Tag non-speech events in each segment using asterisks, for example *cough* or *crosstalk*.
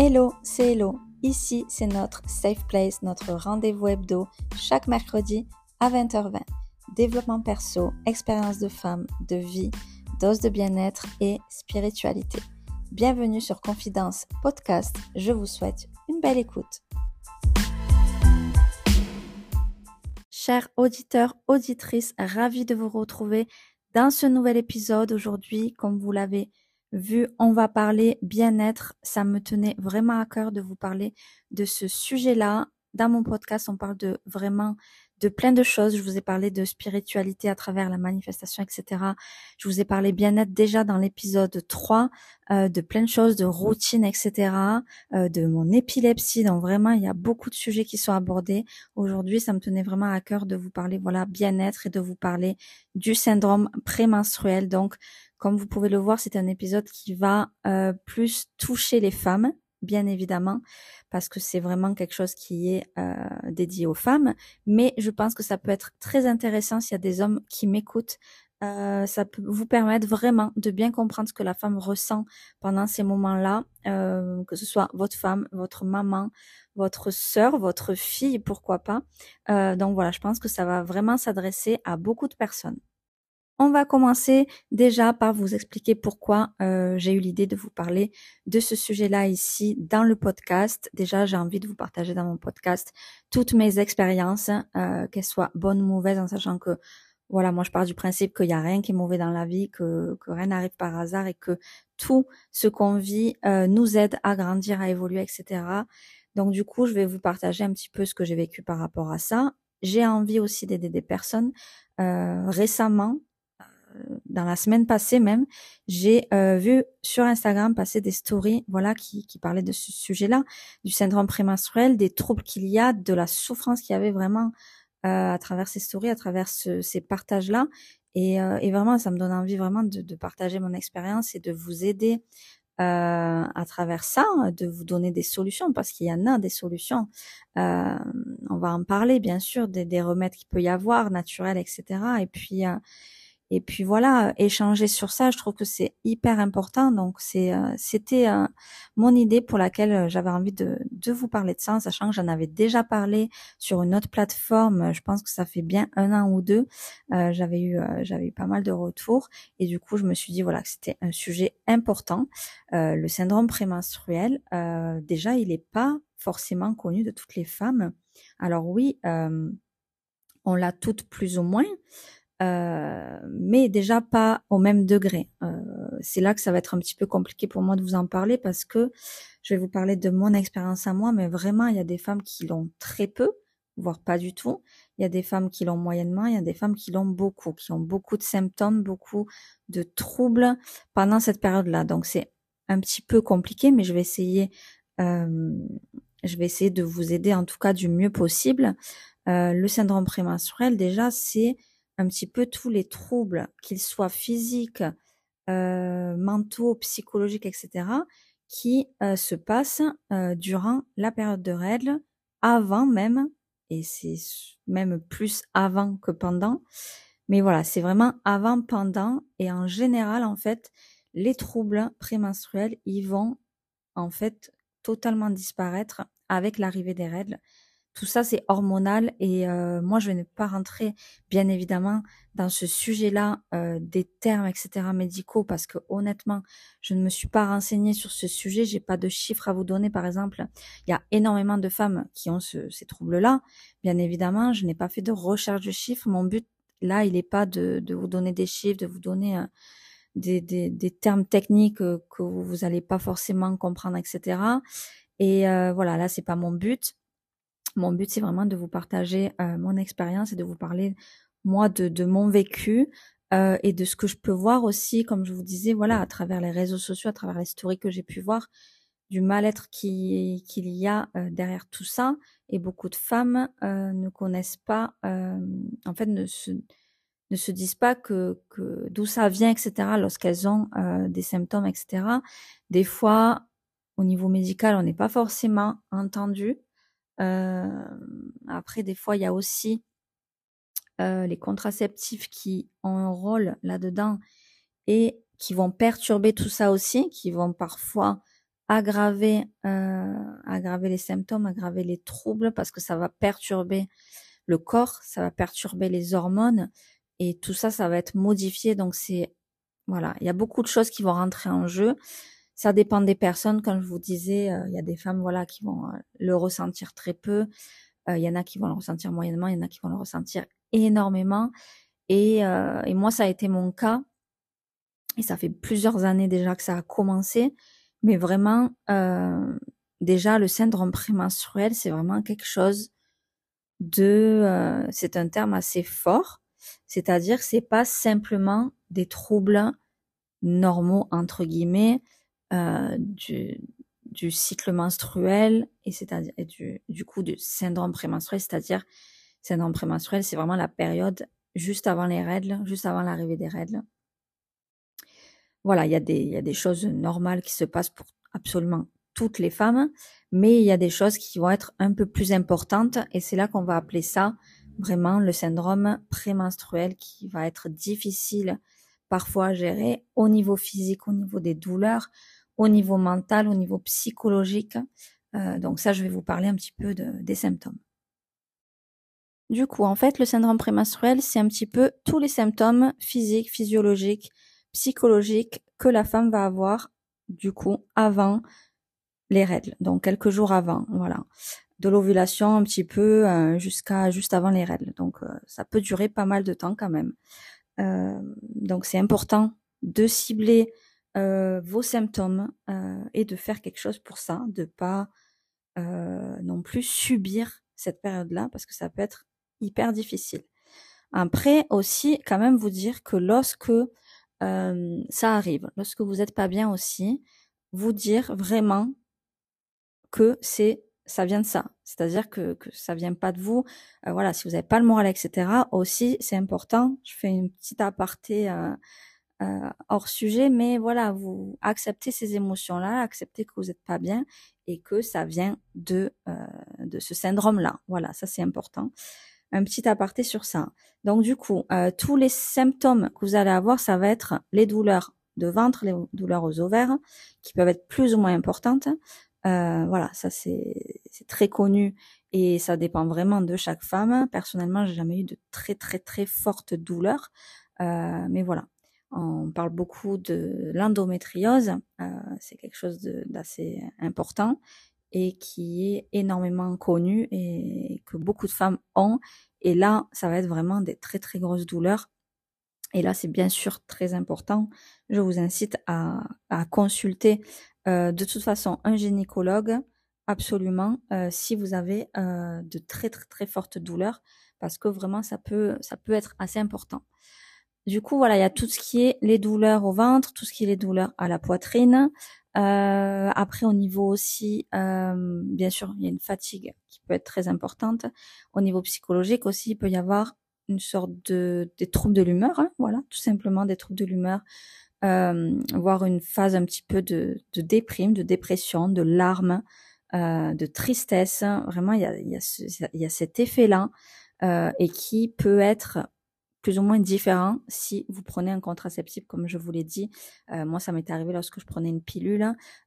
Hello, c'est Hello. Ici, c'est notre Safe Place, notre rendez-vous hebdo, chaque mercredi à 20h20. Développement perso, expérience de femme, de vie, dose de bien-être et spiritualité. Bienvenue sur Confidence Podcast. Je vous souhaite une belle écoute. Chers auditeurs, auditrices, ravis de vous retrouver dans ce nouvel épisode aujourd'hui. Comme vous l'avez vu, on va parler bien-être. Ça me tenait vraiment à cœur de vous parler de ce sujet-là. Dans mon podcast, on parle de vraiment de plein de choses. Je vous ai parlé de spiritualité à travers la manifestation, etc. Je vous ai parlé bien-être déjà dans l'épisode 3, euh, de plein de choses, de routine, etc. Euh, de mon épilepsie. Donc vraiment, il y a beaucoup de sujets qui sont abordés. Aujourd'hui, ça me tenait vraiment à cœur de vous parler, voilà, bien-être et de vous parler du syndrome prémenstruel. Donc, comme vous pouvez le voir, c'est un épisode qui va euh, plus toucher les femmes, bien évidemment, parce que c'est vraiment quelque chose qui est euh, dédié aux femmes. Mais je pense que ça peut être très intéressant s'il y a des hommes qui m'écoutent. Euh, ça peut vous permettre vraiment de bien comprendre ce que la femme ressent pendant ces moments-là, que ce soit votre femme, votre maman, votre sœur, votre fille, pourquoi pas. donc voilà, je pense que ça va vraiment s'adresser à beaucoup de personnes. On va commencer déjà par vous expliquer pourquoi euh, j'ai eu l'idée de vous parler de ce sujet-là ici dans le podcast. Déjà, j'ai envie de vous partager dans mon podcast toutes mes expériences, euh, qu'elles soient bonnes ou mauvaises, en sachant que voilà, moi je pars du principe qu'il n'y a rien qui est mauvais dans la vie, que, rien n'arrive par hasard et que tout ce qu'on vit euh, nous aide à grandir, à évoluer, etc. Donc du coup, je vais vous partager un petit peu ce que j'ai vécu par rapport à ça. J'ai envie aussi d'aider des personnes. récemment, dans la semaine passée même, j'ai euh, vu sur Instagram passer des stories, voilà, qui, qui parlaient de ce sujet-là, du syndrome prémenstruel, des troubles qu'il y a, de la souffrance qu'il y avait vraiment euh, à travers ces stories, à travers ces partages-là. Et, euh, et, vraiment, ça me donne envie vraiment de, de partager mon expérience et de vous aider euh, à travers ça, de vous donner des solutions, parce qu'il y en a des solutions. Euh, on va en parler, bien sûr, des, des remèdes qu'il peut y avoir, naturels, etc. Et puis, et puis voilà, échanger sur ça, je trouve que c'est hyper important. Donc c'est, euh, c'était euh, mon idée pour laquelle euh, j'avais envie de, de vous parler de ça, sachant que j'en avais déjà parlé sur une autre plateforme. Je pense que ça fait bien un an ou deux. j'avais eu, j'avais eu pas mal de retours et du coup je me suis dit voilà que c'était un sujet important. le syndrome prémenstruel, déjà il n'est pas forcément connu de toutes les femmes. Alors oui, on l'a toutes plus ou moins. Euh, mais déjà pas au même degré. Euh, c'est là que ça va être un petit peu compliqué pour moi de vous en parler parce que je vais vous parler de mon expérience à moi, mais vraiment il y a des femmes qui l'ont très peu, voire pas du tout. Il y a des femmes qui l'ont moyennement, il y a des femmes qui l'ont beaucoup, qui ont beaucoup de symptômes, beaucoup de troubles pendant cette période-là. Donc c'est un petit peu compliqué, mais je vais essayer, euh, je vais essayer de vous aider en tout cas du mieux possible. Euh, le syndrome prémenstruel, déjà, c'est un petit peu tous les troubles, qu'ils soient physiques, euh, mentaux, psychologiques, etc., qui euh, se passent euh, durant la période de règles, avant même, et c'est même plus avant que pendant, mais voilà, c'est vraiment avant, pendant, et en général, en fait, les troubles prémenstruels, ils vont en fait totalement disparaître avec l'arrivée des règles tout ça, c'est hormonal et euh, moi, je vais ne pas rentrer, bien évidemment, dans ce sujet-là euh, des termes, etc. médicaux parce que honnêtement, je ne me suis pas renseignée sur ce sujet. J'ai pas de chiffres à vous donner, par exemple. Il y a énormément de femmes qui ont ce, ces troubles-là. Bien évidemment, je n'ai pas fait de recherche de chiffres. Mon but là, il n'est pas de, de, vous donner des chiffres, de vous donner euh, des, des, des, termes techniques que vous n'allez pas forcément comprendre, etc. Et voilà, là, c'est pas mon but. Mon but, c'est vraiment de vous partager euh, mon expérience et de vous parler, moi, de, mon vécu euh, et de ce que je peux voir aussi, comme je vous disais, voilà, à travers les réseaux sociaux, à travers les stories que j'ai pu voir, du mal-être qu'il y a euh, derrière tout ça. Et beaucoup de femmes ne connaissent pas, en fait, ne se, ne se disent pas que, que d'où ça vient, etc., lorsqu'elles ont des symptômes, etc. Des fois, au niveau médical, on n'est pas forcément entendu. Euh, après, des fois, il y a aussi euh, les contraceptifs qui ont un rôle là-dedans et qui vont perturber tout ça aussi, qui vont parfois aggraver, euh, aggraver les symptômes, aggraver les troubles parce que ça va perturber le corps, ça va perturber les hormones et tout ça, ça va être modifié. Donc c'est voilà, il y a beaucoup de choses qui vont rentrer en jeu. Ça dépend des personnes, comme je vous disais, euh, il y a des femmes voilà qui vont euh, le ressentir très peu, il y en a qui vont le ressentir moyennement, il y en a qui vont le ressentir énormément. Et, et moi, ça a été mon cas. Et ça fait plusieurs années déjà que ça a commencé. Mais vraiment, euh, déjà, le syndrome prémenstruel, c'est vraiment quelque chose de... Euh, c'est un terme assez fort. C'est-à-dire, c'est pas simplement des troubles normaux, entre guillemets, euh, du, du cycle menstruel et c'est-à-dire du, du coup du syndrome prémenstruel, c'est-à-dire syndrome prémenstruel, c'est vraiment la période juste avant les règles, juste avant l'arrivée des règles. Voilà, il y, a des, y a des choses normales qui se passent pour absolument toutes les femmes, mais il y a des choses qui vont être un peu plus importantes et c'est là qu'on va appeler ça vraiment le syndrome prémenstruel qui va être difficile parfois à gérer au niveau physique, au niveau des douleurs, au niveau mental, au niveau psychologique. Euh, donc ça, je vais vous parler un petit peu de, des symptômes. Du coup, en fait, le syndrome prémenstruel, c'est un petit peu tous les symptômes physiques, physiologiques, psychologique que la femme va avoir du coup avant les règles, donc quelques jours avant, voilà, de l'ovulation un petit peu euh, jusqu'à juste avant les règles. Donc euh, ça peut durer pas mal de temps quand même. Donc c'est important de cibler vos symptômes et de faire quelque chose pour ça, de pas non plus subir cette période-là parce que ça peut être hyper difficile. Après aussi, quand même vous dire que lorsque ça arrive. Lorsque vous n'êtes pas bien aussi, vous dire vraiment que c'est ça vient de ça. C'est-à-dire que, que ça vient pas de vous. Euh, voilà, si vous n'avez pas le moral, etc. Aussi, c'est important. Je fais une petite aparté euh, euh, hors sujet, mais voilà, vous acceptez ces émotions-là, acceptez que vous n'êtes pas bien et que ça vient de de ce syndrome-là. Voilà, ça c'est important un petit aparté sur ça. Donc du coup, euh, tous les symptômes que vous allez avoir, ça va être les douleurs de ventre, les douleurs aux ovaires, qui peuvent être plus ou moins importantes. Euh, voilà, ça c'est très connu et ça dépend vraiment de chaque femme. Personnellement, j'ai jamais eu de très très très fortes douleurs, euh, mais voilà. On parle beaucoup de l'endométriose, c'est quelque chose d'assez important et qui est énormément connu et que beaucoup de femmes ont. Et là, ça va être vraiment des très très grosses douleurs. Et là, c'est bien sûr très important. Je vous incite à, consulter euh, de toute façon un gynécologue absolument euh, si vous avez euh, de très très très fortes douleurs parce que vraiment ça peut ça peut être assez important. Du coup, voilà, il y a tout ce qui est les douleurs au ventre, tout ce qui est les douleurs à la poitrine, euh, après, au niveau aussi, euh, bien sûr, il y a une fatigue qui peut être très importante. Au niveau psychologique aussi, il peut y avoir une sorte de des troubles de l'humeur, hein, voilà, tout simplement des troubles de l'humeur, euh, voire une phase un petit peu de, déprime, de dépression, de larmes, euh, de tristesse. Vraiment, il y a, il y a, cet effet-là et qui peut être plus ou moins différent si vous prenez un contraceptif, comme je vous l'ai dit. Euh, moi, ça m'est arrivé lorsque je prenais une pilule.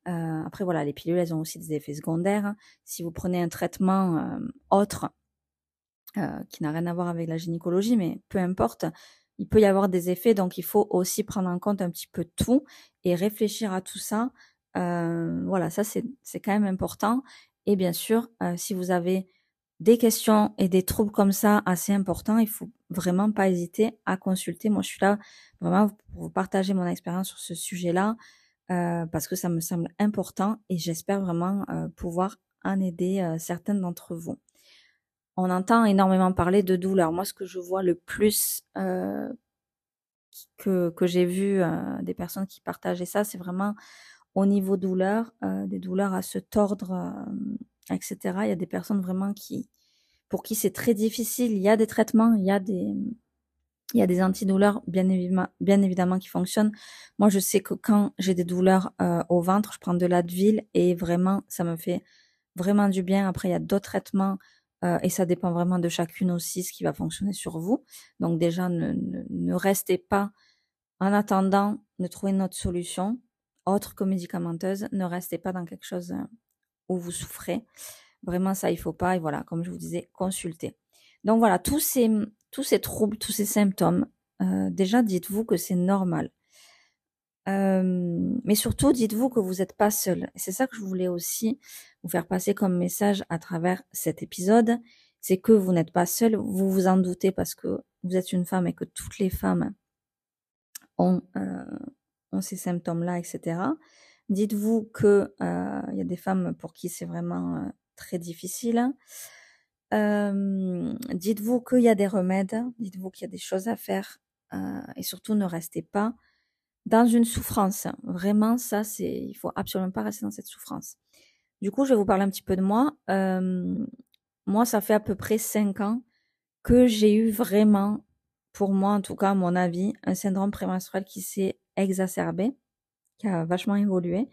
Euh, après, voilà, les pilules, elles ont aussi des effets secondaires. Si vous prenez un traitement euh, autre, qui n'a rien à voir avec la gynécologie, mais peu importe, il peut y avoir des effets. Donc, il faut aussi prendre en compte un petit peu tout et réfléchir à tout ça. voilà, ça, c'est quand même important. Et bien sûr, si vous avez des questions et des troubles comme ça assez importants, il faut vraiment pas hésiter à consulter. Moi, je suis là vraiment pour vous partager mon expérience sur ce sujet-là euh, parce que ça me semble important et j'espère vraiment euh, pouvoir en aider euh, certaines d'entre vous. On entend énormément parler de douleur. Moi, ce que je vois le plus que, que j'ai vu des personnes qui partageaient ça, c'est vraiment au niveau douleur, des douleurs à se tordre etc. Il y a des personnes vraiment qui, pour qui c'est très difficile. Il y a des traitements, il y a des, il y a des antidouleurs bien évidemment, bien évidemment qui fonctionnent. Moi, je sais que quand j'ai des douleurs euh, au ventre, je prends de l'Advil et vraiment, ça me fait vraiment du bien. Après, il y a d'autres traitements euh, et ça dépend vraiment de chacune aussi ce qui va fonctionner sur vous. Donc déjà, ne, ne, ne restez pas en attendant de trouver une autre solution. autre que médicamenteuse. Ne restez pas dans quelque chose vous souffrez. Vraiment, ça, il faut pas. Et voilà, comme je vous disais, consultez. Donc voilà, tous ces, tous ces troubles, tous ces symptômes, euh, déjà dites-vous que c'est normal. Euh, mais surtout, dites-vous que vous n'êtes pas seul. C'est ça que je voulais aussi vous faire passer comme message à travers cet épisode. C'est que vous n'êtes pas seul. Vous vous en doutez parce que vous êtes une femme et que toutes les femmes ont, euh, ont ces symptômes-là, etc. Dites-vous que il y a des femmes pour qui c'est vraiment très difficile. dites-vous qu'il y a des remèdes, dites-vous qu'il y a des choses à faire euh, et surtout ne restez pas dans une souffrance. Vraiment, ça, c'est, il faut absolument pas rester dans cette souffrance. Du coup, je vais vous parler un petit peu de moi. moi, ça fait à peu près cinq ans que j'ai eu vraiment, pour moi en tout cas, à mon avis, un syndrome prémenstruel qui s'est exacerbé, qui a vachement évolué.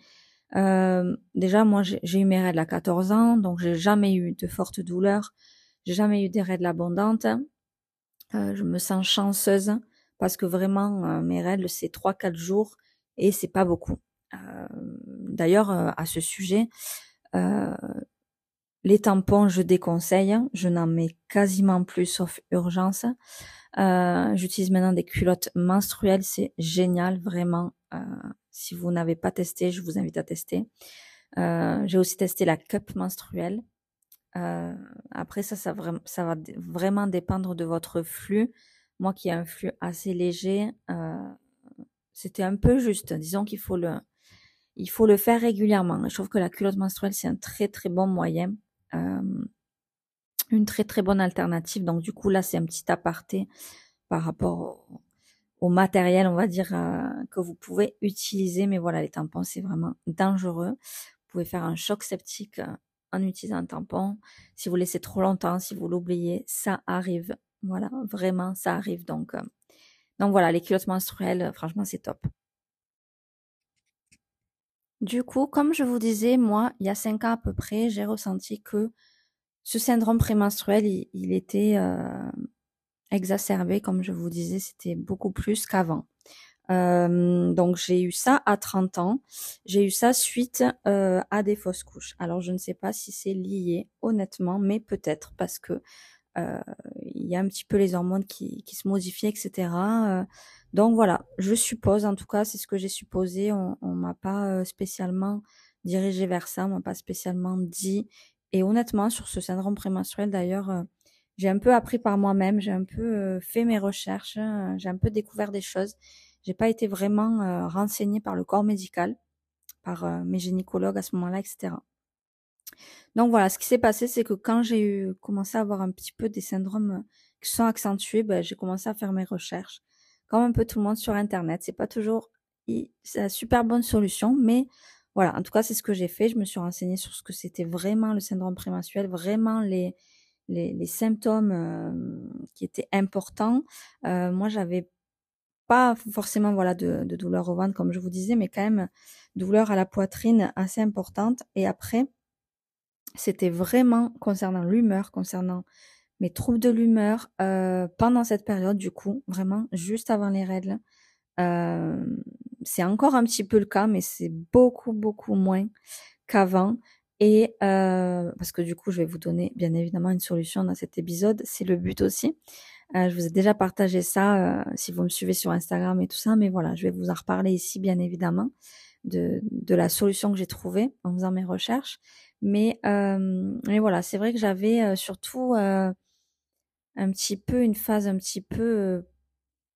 Euh, déjà, moi, j'ai eu mes règles à 14 ans, donc j'ai jamais eu de fortes douleurs. J'ai jamais eu des règles abondantes. Euh, je me sens chanceuse parce que vraiment, euh, mes règles, c'est 3-4 jours et c'est pas beaucoup. D'ailleurs, à ce sujet, les tampons, je déconseille. Je n'en mets quasiment plus sauf urgence. J'utilise maintenant des culottes menstruelles. C'est génial, vraiment. Si vous n'avez pas testé, je vous invite à tester. J'ai aussi testé la cup menstruelle. après ça, ça, va vraiment dépendre de votre flux. Moi qui ai un flux assez léger, euh, c'était un peu juste. Disons qu'il faut le, il faut le faire régulièrement. Je trouve que la culotte menstruelle, c'est un très très bon moyen. Euh, une très très bonne alternative. Donc du coup là, c'est un petit aparté par rapport au, matériel, on va dire, euh, que vous pouvez utiliser. Mais voilà, les tampons, c'est vraiment dangereux. Vous pouvez faire un choc septique en utilisant un tampon. Si vous laissez trop longtemps, si vous l'oubliez, ça arrive voilà, vraiment, ça arrive. Donc, euh, donc voilà, les culottes menstruelles, euh, franchement, c'est top. Du coup, comme je vous disais, moi, il y a cinq ans à peu près, j'ai ressenti que ce syndrome prémenstruel, il, était euh, exacerbé, comme je vous disais, c'était beaucoup plus qu'avant. donc j'ai eu ça à 30 ans. J'ai eu ça suite à des fausses couches. Alors je ne sais pas si c'est lié, honnêtement, mais peut-être parce que euh, il y a un petit peu les hormones qui, qui se modifient, etc. Euh, donc voilà, je suppose, en tout cas, c'est ce que j'ai supposé. On, on m'a pas euh, spécialement dirigé vers ça, on m'a pas spécialement dit. Et honnêtement, sur ce syndrome prémenstruel, d'ailleurs, j'ai un peu appris par moi-même, j'ai un peu fait mes recherches, j'ai un peu découvert des choses. J'ai pas été vraiment renseignée par le corps médical, par mes gynécologues à ce moment-là, etc. Donc voilà, ce qui s'est passé, c'est que quand j'ai eu commencé à avoir un petit peu des syndromes euh, qui sont accentués, ben, j'ai commencé à faire mes recherches, comme un peu tout le monde sur Internet. C'est pas toujours la super bonne solution, mais voilà, en tout cas, c'est ce que j'ai fait. Je me suis renseignée sur ce que c'était vraiment le syndrome prémenstruel, vraiment les les, les symptômes euh, qui étaient importants. Euh, moi, j'avais pas forcément voilà de, de douleur au ventre comme je vous disais, mais quand même douleur à la poitrine assez importante. Et après, c'était vraiment concernant l'humeur, concernant mes troubles de l'humeur euh, pendant cette période du coup, vraiment juste avant les règles. Euh, c'est encore un petit peu le cas, mais c'est beaucoup beaucoup moins qu'avant. Et euh, parce que du coup, je vais vous donner bien évidemment une solution dans cet épisode, c'est le but aussi. je vous ai déjà partagé ça si vous me suivez sur Instagram et tout ça, mais voilà, je vais vous en reparler ici bien évidemment de, de la solution que j'ai trouvée en faisant mes recherches. Mais, euh, mais voilà, c'est vrai que j'avais euh, surtout euh, un petit peu une phase un petit peu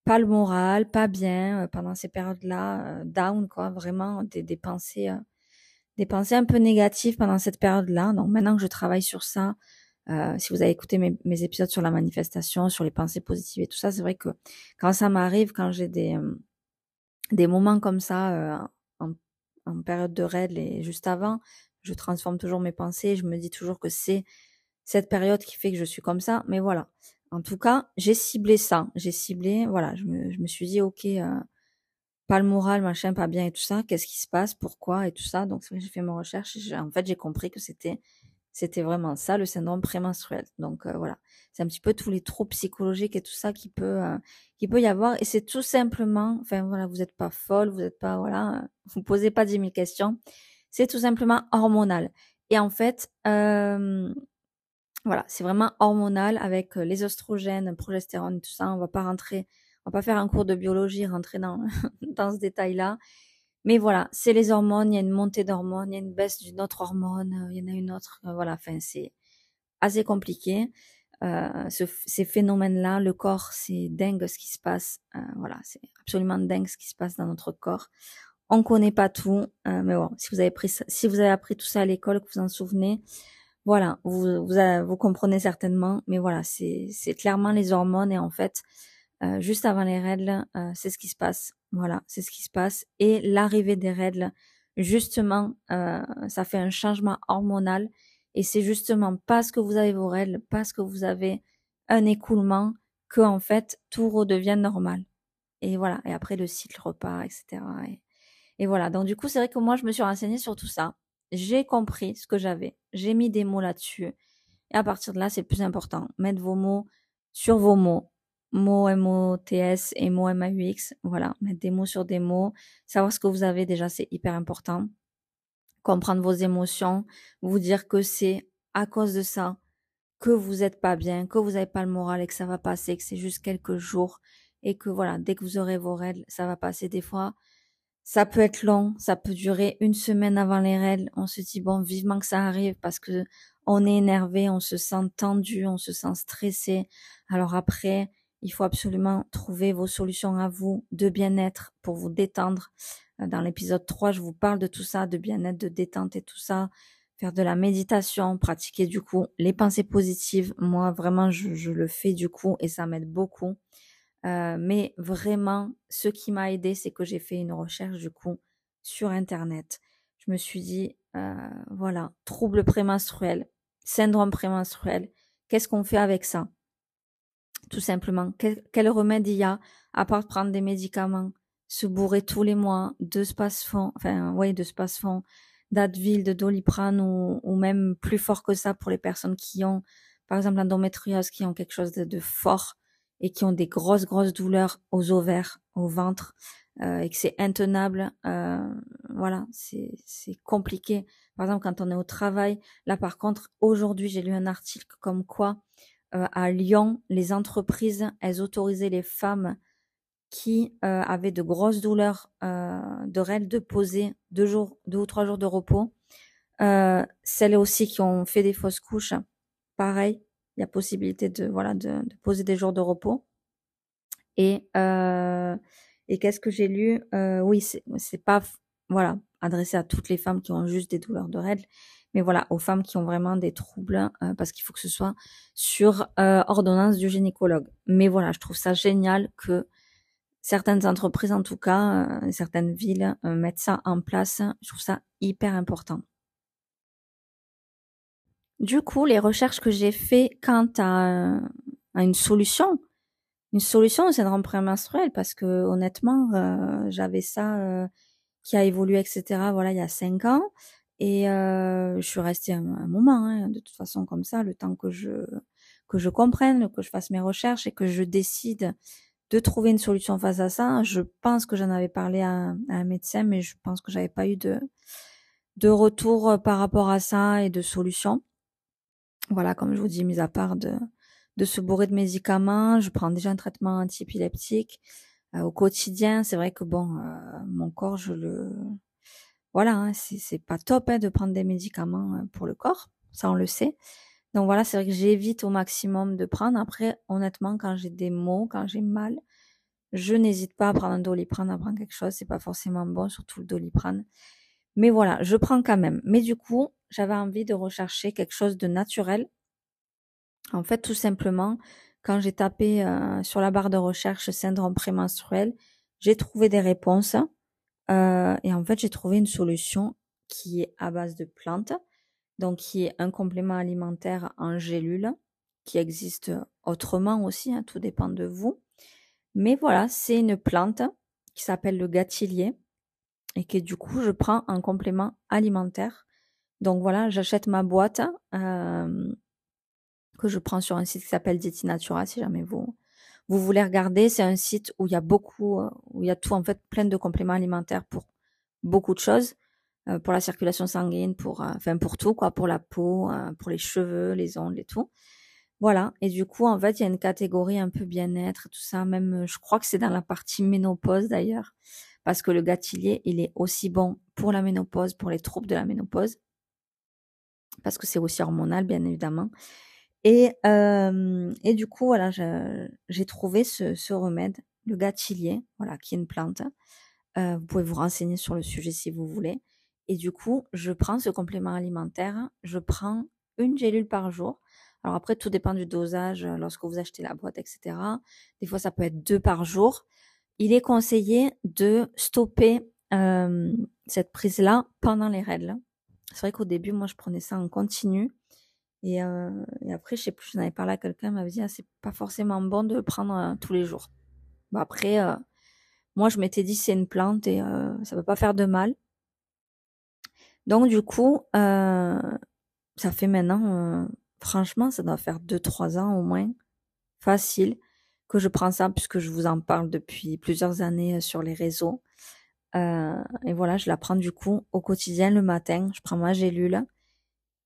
pas le moral, pas bien pendant ces périodes-là, down quoi, vraiment des, des pensées, des pensées un peu négatives pendant cette période-là. Donc maintenant que je travaille sur ça, si vous avez écouté mes, mes, épisodes sur la manifestation, sur les pensées positives et tout ça, c'est vrai que quand ça m'arrive, quand j'ai des des moments comme ça en, en, période de règles et juste avant, je transforme toujours mes pensées, je me dis toujours que c'est cette période qui fait que je suis comme ça, mais voilà. En tout cas, j'ai ciblé ça, j'ai ciblé, voilà, je me, je me suis dit, ok, euh, pas le moral, machin, pas bien et tout ça, qu'est-ce qui se passe, pourquoi et tout ça. Donc j'ai fait mes recherches, et en fait j'ai compris que c'était C'était vraiment ça, le syndrome prémenstruel. Donc euh, voilà, c'est un petit peu tous les troubles psychologiques et tout ça qui peut euh, qui peut y avoir. Et c'est tout simplement, enfin voilà, vous n'êtes pas folle, vous n'êtes pas voilà, *laughs* vous posez pas dix mille questions. C'est tout simplement hormonal. Et en fait, euh, voilà, c'est vraiment hormonal avec les oestrogènes, progestérone, tout ça. On va pas rentrer, on va pas faire un cours de biologie, rentrer dans *laughs* dans ce détail-là. Mais voilà, c'est les hormones, il y a une montée d'hormones, il y a une baisse d'une autre hormone, euh, il y en a une autre, euh, voilà, enfin c'est assez compliqué. Euh, ce, ces phénomènes-là, le corps, c'est dingue ce qui se passe. Euh, voilà, c'est absolument dingue ce qui se passe dans notre corps. On connaît pas tout, euh, mais bon, si vous avez pris, si vous avez appris tout ça à l'école, que vous en souvenez, voilà, vous vous, vous comprenez certainement. Mais voilà, c'est c'est clairement les hormones et en fait, juste avant les règles, c'est ce qui se passe. Voilà, c'est ce qui se passe. Et l'arrivée des règles, justement, euh, ça fait un changement hormonal. Et c'est justement parce que vous avez vos règles, parce que vous avez un écoulement, que en fait tout redevient normal. Et voilà. Et après le cycle repart, etc. Et, voilà. Donc du coup, c'est vrai que moi, je me suis renseignée sur tout ça. J'ai compris ce que j'avais. J'ai mis des mots là-dessus. Et à partir de là, c'est plus important. Mettre vos mots sur vos mots mots M-O-T-S et mots M-A-U-X. Voilà, mettre des mots sur des mots. Savoir ce que vous avez déjà, c'est hyper important. Comprendre vos émotions. Vous dire que c'est à cause de ça que vous n'êtes pas bien, que vous n'avez pas le moral et que ça va passer, que c'est juste quelques jours et que voilà, dès que vous aurez vos règles, ça va passer des fois. Ça peut être long, ça peut durer une semaine avant les règles. On se dit bon, vivement que ça arrive parce que on est énervé, on se sent tendu, on se sent stressé. Alors après, il faut absolument trouver vos solutions à vous de bien-être pour vous détendre. Euh, dans l'épisode 3, je vous parle de tout ça, de bien-être, de détente et tout ça. Faire de la méditation, pratiquer du coup les pensées positives. Moi, vraiment, je, le fais du coup et ça m'aide beaucoup. Euh, mais vraiment, ce qui m'a aidé, c'est que j'ai fait une recherche du coup sur Internet. Je me suis dit, euh, voilà, trouble prémenstruel, syndrome prémenstruel, qu'est-ce qu'on fait avec ça? Tout simplement. Quel, remède il y a à part prendre des médicaments, se bourrer tous les mois de spasfon, enfin ouais, de spasfon, d'Advil, de Doliprane ou, ou, même plus fort que ça pour les personnes qui ont, par exemple, l'endométriose, qui ont quelque chose de, fort et qui ont des grosses grosses douleurs aux ovaires, au ventre, euh, et que c'est intenable. Euh, voilà, c'est compliqué. Par exemple, quand on est au travail, là par contre, aujourd'hui j'ai lu un article comme quoi euh, à Lyon, les entreprises, elles autorisaient les femmes qui euh, avaient de grosses douleurs euh, de règles de poser deux jours, deux ou trois jours de repos. celles aussi qui ont fait des fausses couches, pareil, il y a possibilité de voilà de, poser des jours de repos. Et et qu'est-ce que j'ai lu? Oui, c'est pas voilà adressé à toutes les femmes qui ont juste des douleurs de règles, mais voilà, aux femmes qui ont vraiment des troubles, euh, parce qu'il faut que ce soit sur euh, ordonnance du gynécologue. Mais voilà, je trouve ça génial que certaines entreprises, en tout cas, euh, certaines villes, mettent ça en place. Je trouve ça hyper important. Du coup, les recherches que j'ai fait quant à, à, une solution, une solution au syndrome prémenstruel, parce que honnêtement, j'avais ça qui a évolué, etc. Voilà, il y a cinq ans. Et euh, je suis restée un, moment, hein, de toute façon comme ça, le temps que je que je comprenne, que je fasse mes recherches et que je décide de trouver une solution face à ça. Je pense que j'en avais parlé à, un médecin, mais je pense que j'avais pas eu de de retour par rapport à ça et de solution. Voilà, comme je vous dis, mis à part de de se bourrer de médicaments, je prends déjà un traitement antiépileptique euh, au quotidien. C'est vrai que bon, euh, mon corps, je le voilà, hein, c'est pas top hein, de prendre des médicaments euh, pour le corps, ça on le sait. Donc voilà, c'est vrai que j'évite au maximum de prendre. Après, honnêtement, quand j'ai des maux, quand j'ai mal, je n'hésite pas à prendre un doliprane, à prendre quelque chose. C'est pas forcément bon, surtout le doliprane. Mais voilà, je prends quand même. Mais du coup, j'avais envie de rechercher quelque chose de naturel. En fait, tout simplement, quand j'ai tapé euh, sur la barre de recherche syndrome prémenstruel, j'ai trouvé des réponses euh, et en fait, j'ai trouvé une solution qui est à base de plantes, donc qui est un complément alimentaire en gélule, qui existe autrement aussi, hein, tout dépend de vous. Mais voilà, c'est une plante qui s'appelle le gâtillier et que du coup, je prends en complément alimentaire. Donc voilà, j'achète ma boîte euh, que je prends sur un site qui s'appelle Dieti Natura, si jamais vous vous voulez regarder. C'est un site où il y a beaucoup, euh, où il y a tout en fait, plein de compléments alimentaires pour beaucoup de choses, euh, pour la circulation sanguine, pour, enfin pour tout quoi, pour la peau, pour les cheveux, les ongles et tout. Voilà. Et du coup, en fait, il y a une catégorie un peu bien-être, tout ça. Même, je crois que c'est dans la partie ménopause d'ailleurs, parce que le gâtillier, il est aussi bon pour la ménopause, pour les troubles de la ménopause parce que c'est aussi hormonal, bien évidemment. Et, euh, et du coup, voilà, j'ai trouvé ce, ce, remède, le gâtillier, voilà, qui est une plante. Euh, vous pouvez vous renseigner sur le sujet si vous voulez. Et du coup, je prends ce complément alimentaire, je prends une gélule par jour. Alors après, tout dépend du dosage euh, lorsque vous achetez la boîte, etc. Des fois, ça peut être deux par jour. Il est conseillé de stopper euh, cette prise-là pendant les règles. C'est vrai qu'au début, moi, je prenais ça en continu. Et, après, je sais plus, j'en avais parlé à quelqu'un, m'avait dit, ah, c'est pas forcément bon de le prendre tous les jours. Bon, après, moi, je m'étais dit, c'est une plante et ça peut pas faire de mal. Donc, du coup, ça fait maintenant, franchement, ça doit faire 2-3 ans au moins, facile, que je prends ça, puisque je vous en parle depuis plusieurs années sur les réseaux. Et voilà, je la prends du coup au quotidien le matin. Je prends ma gélule.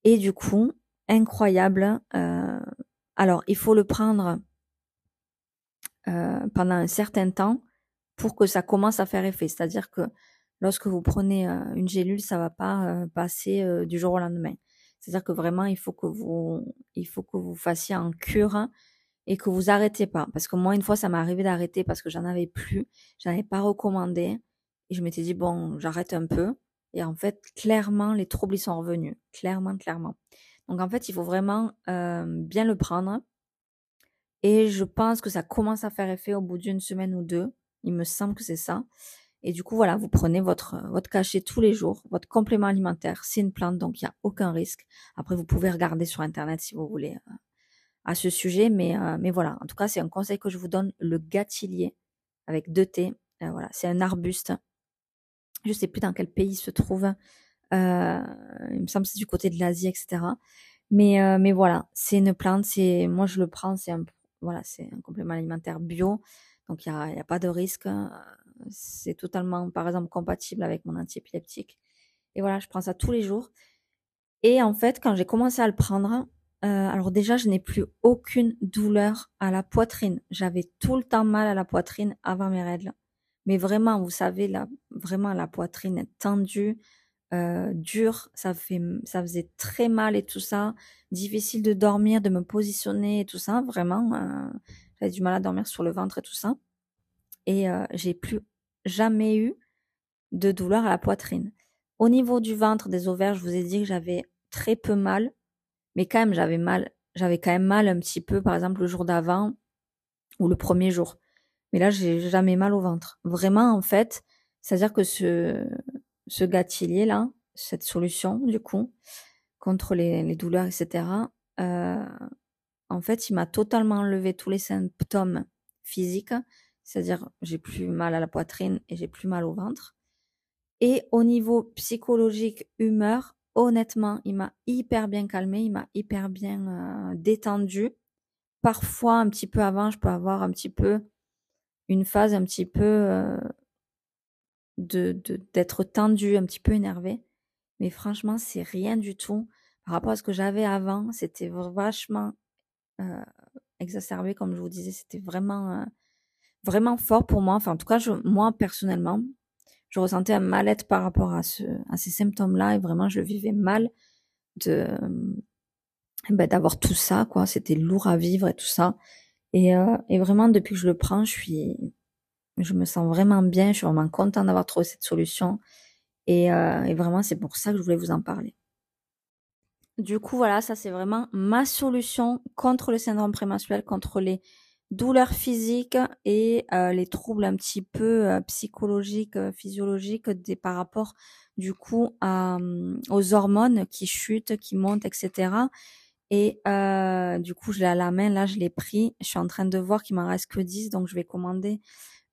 Et du coup, incroyable. Euh, alors, il faut le prendre euh, pendant un certain temps pour que ça commence à faire effet. C'est-à-dire que lorsque vous prenez une gélule, ça va pas passer du jour au lendemain. C'est-à-dire que vraiment, il faut que vous, il faut que vous fassiez en cure et que vous arrêtez pas. Parce que moi, une fois, ça m'est arrivé d'arrêter parce que j'en avais plus, j'en avais pas recommandé. Et je m'étais dit, bon, j'arrête un peu. Et en fait, clairement, les troubles, ils sont revenus. Clairement, clairement. Donc en fait, il faut vraiment euh, bien le prendre. Et je pense que ça commence à faire effet au bout d'une semaine ou deux. Il me semble que c'est ça. Et du coup, voilà, vous prenez votre, votre cachet tous les jours, votre complément alimentaire. C'est une plante, donc il n'y a aucun risque. Après, vous pouvez regarder sur Internet si vous voulez euh, à ce sujet. Mais, euh, mais voilà, en tout cas, c'est un conseil que je vous donne, le gâtillier avec deux T. voilà, c'est un arbuste je sais plus dans quel pays il se trouve. Euh, il me semble que c'est du côté de l'Asie, etc. Mais euh, mais voilà, c'est une plante. C'est moi je le prends. C'est un voilà, c'est un complément alimentaire bio. Donc il y a, y a pas de risque. C'est totalement, par exemple, compatible avec mon antiépileptique. Et voilà, je prends ça tous les jours. Et en fait, quand j'ai commencé à le prendre, euh, alors déjà, je n'ai plus aucune douleur à la poitrine. J'avais tout le temps mal à la poitrine avant mes règles. Mais vraiment, vous savez, là, vraiment la poitrine est tendue, euh, dure, ça fait, ça faisait très mal et tout ça, difficile de dormir, de me positionner et tout ça, vraiment, euh, j'avais du mal à dormir sur le ventre et tout ça. Et euh, j'ai plus jamais eu de douleur à la poitrine. Au niveau du ventre, des ovaires, je vous ai dit que j'avais très peu mal, mais quand même j'avais mal, j'avais quand même mal un petit peu, par exemple le jour d'avant ou le premier jour. Mais là, j'ai jamais mal au ventre. Vraiment, en fait, c'est-à-dire que ce, ce gâtillier-là, cette solution, du coup, contre les, les douleurs, etc., euh, en fait, il m'a totalement enlevé tous les symptômes physiques, c'est-à-dire j'ai plus mal à la poitrine et j'ai plus mal au ventre. Et au niveau psychologique, humeur, honnêtement, il m'a hyper bien calmé, il m'a hyper bien euh, détendu. Parfois, un petit peu avant, je peux avoir un petit peu une phase un petit peu euh, de d'être tendu, un petit peu énervé. Mais franchement, c'est rien du tout par rapport à ce que j'avais avant. C'était vachement euh, exacerbé, comme je vous disais. C'était vraiment euh, vraiment fort pour moi. Enfin, en tout cas, je, moi personnellement, je ressentais un mal-être par rapport à ce à ces symptômes-là et vraiment, je vivais mal de ben, d'avoir tout ça. Quoi, c'était lourd à vivre et tout ça. Et, euh, et vraiment, depuis que je le prends, je suis, je me sens vraiment bien. Je suis vraiment contente d'avoir trouvé cette solution. Et, euh, et vraiment, c'est pour ça que je voulais vous en parler. Du coup, voilà, ça c'est vraiment ma solution contre le syndrome prémenstruel, contre les douleurs physiques et euh, les troubles un petit peu euh, psychologiques, euh, physiologiques des, par rapport du coup à, aux hormones qui chutent, qui montent, etc. Et euh, du coup, je l'ai à la main. Là, je l'ai pris. Je suis en train de voir qu'il m'en reste que 10. Donc, je vais commander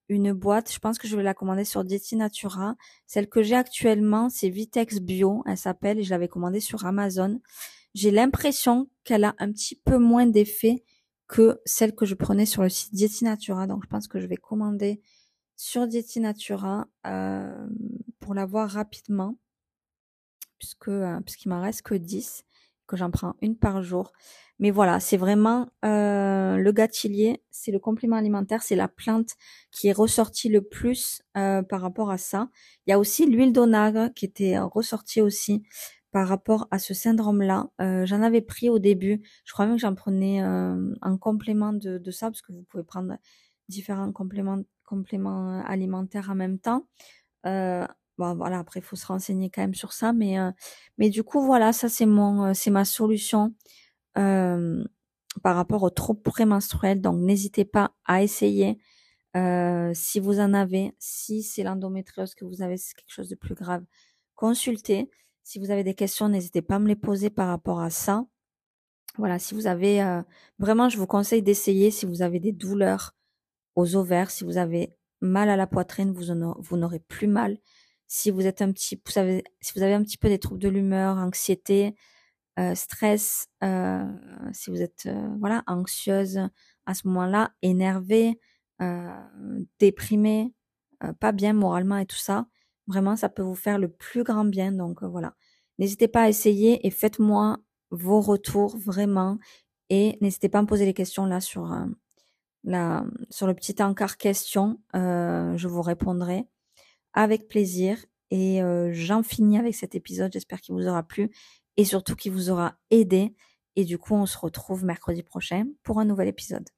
une boîte. Je pense que je vais la commander sur Dieti Natura. Celle que j'ai actuellement, c'est Vitex Bio, elle s'appelle, et je l'avais commandée sur Amazon. J'ai l'impression qu'elle a un petit peu moins d'effet que celle que je prenais sur le site Dieti Natura. Donc, je pense que je vais commander sur Dieti Natura euh, pour l'avoir rapidement, puisque euh, puisqu'il m'en reste que 10, que j'en prends une par jour. Mais voilà, c'est vraiment euh, le gâtillier, c'est le complément alimentaire, c'est la plante qui est ressortie le plus euh, par rapport à ça. Il y a aussi l'huile d'onagre qui était ressortie aussi par rapport à ce syndrome-là. Euh, j'en avais pris au début, je crois même que j'en prenais en complément de, de, ça, parce que vous pouvez prendre différents compléments, compléments alimentaires en même temps. Bon, voilà, après, il faut se renseigner quand même sur ça, mais, mais du coup, voilà, ça, c'est mon, c'est ma solution euh, par rapport aux troubles prémenstruels. Donc, n'hésitez pas à essayer. Euh, si vous en avez, si c'est l'endométriose que vous avez, c'est quelque chose de plus grave, consultez. Si vous avez des questions, n'hésitez pas à me les poser par rapport à ça. Voilà, si vous avez euh, vraiment, je vous conseille d'essayer. Si vous avez des douleurs aux ovaires, si vous avez mal à la poitrine, vous n'aurez plus mal. Si vous êtes un petit, si vous avez un petit peu des troubles de l'humeur, anxiété, euh, stress, euh, si vous êtes euh, voilà anxieuse à ce moment-là, énervée, déprimée, pas bien moralement et tout ça, vraiment ça peut vous faire le plus grand bien. Donc voilà, n'hésitez pas à essayer et faites-moi vos retours vraiment. Et n'hésitez pas à me poser les questions là sur la sur le petit encart question, je vous répondrai avec plaisir et j'en finis avec cet épisode. J'espère qu'il vous aura plu et surtout qui vous aura aidé. Et du coup, on se retrouve mercredi prochain pour un nouvel épisode.